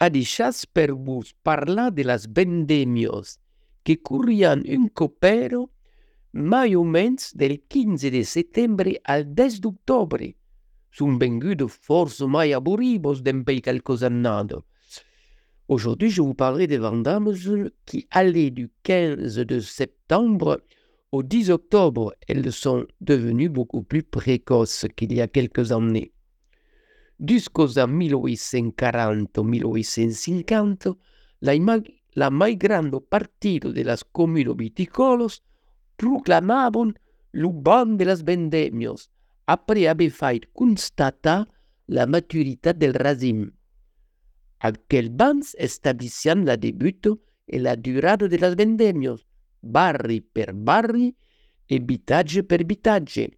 Adichat per vos parlar de las vendemios que corrian un copero mai o mens del 15 de setembre al 10 d'octobre. Sun vengudos force mai quelques annades. Aujourd'hui, je vous parlerai des vendames qui allaient du 15 de septembre au 10 octobre. Elles sont devenues beaucoup plus précoces qu'il y a quelques années. Anni 1840-1850, la, la mai grande partito de las comunes viticolos proclamaban l'uban de las vendemios, après haver fait constatar la maturité del racim. Aquel bans establician la debuto et la durada de las vendemios, barri per barri et bitage per bitage.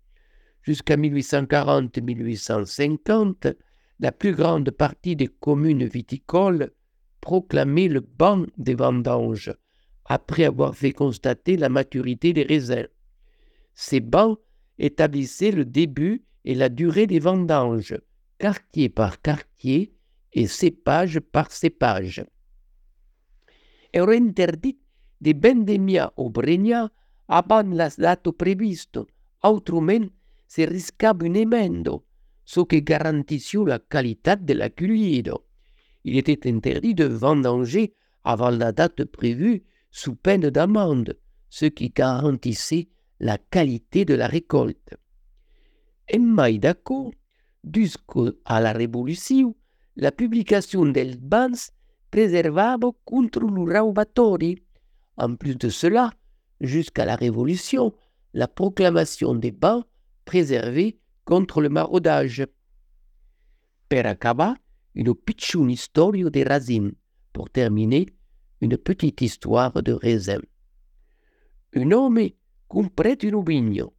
Jusqu'à 1840-1850, la plus grande partie des communes viticoles proclamait le ban des vendanges, après avoir fait constater la maturité des raisins. Ces bans établissaient le début et la durée des vendanges, quartier par quartier et cépage par cépage. Era interdit de vendemia o bregna avant la data previsto, autrement se riscava un emendo, ce qui garantissait la qualité de la cueillette. Il était interdit de vendanger avant la date prévue sous peine d'amende, ce qui garantissait la qualité de la récolte. En d'accord, jusqu'à la Révolution, la publication del bans préservava contre le raubatori. En plus de cela, jusqu'à la Révolution, la proclamation des bans préservait contre le maraudage. Per acabar, une picciune historia de racine. Pour terminer, une petite histoire de raisin. Un homme comprait un vigno,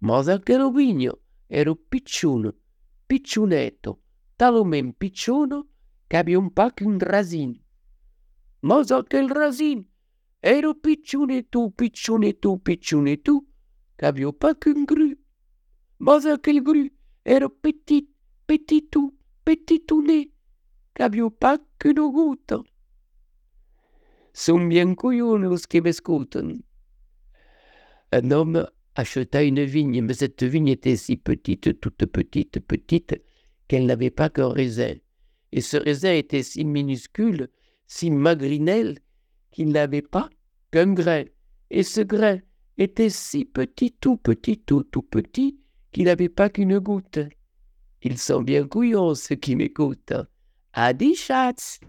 ma aquel vigno era picciuno, picciunetto, talmente picciuno che aveva un pa un rasin. Ma aquel rasin era picciunetto, picciunetto, picciunetto, che aveva qu'un gru. Era petit, bien couillons qui m'écoutent. Un homme acheta une vigne, mais cette vigne était si petite, toute petite, petite, qu'elle n'avait pas qu'un raisin. Et ce raisin était si minuscule, si magrinel, qu'il n'avait pas qu'un grain. Et ce grain était si petit, tout petit, tout, tout petit, qu'il n'avait pas qu'une goutte. Ils sont bien couillons, ceux qui m'écoutent. Adi chats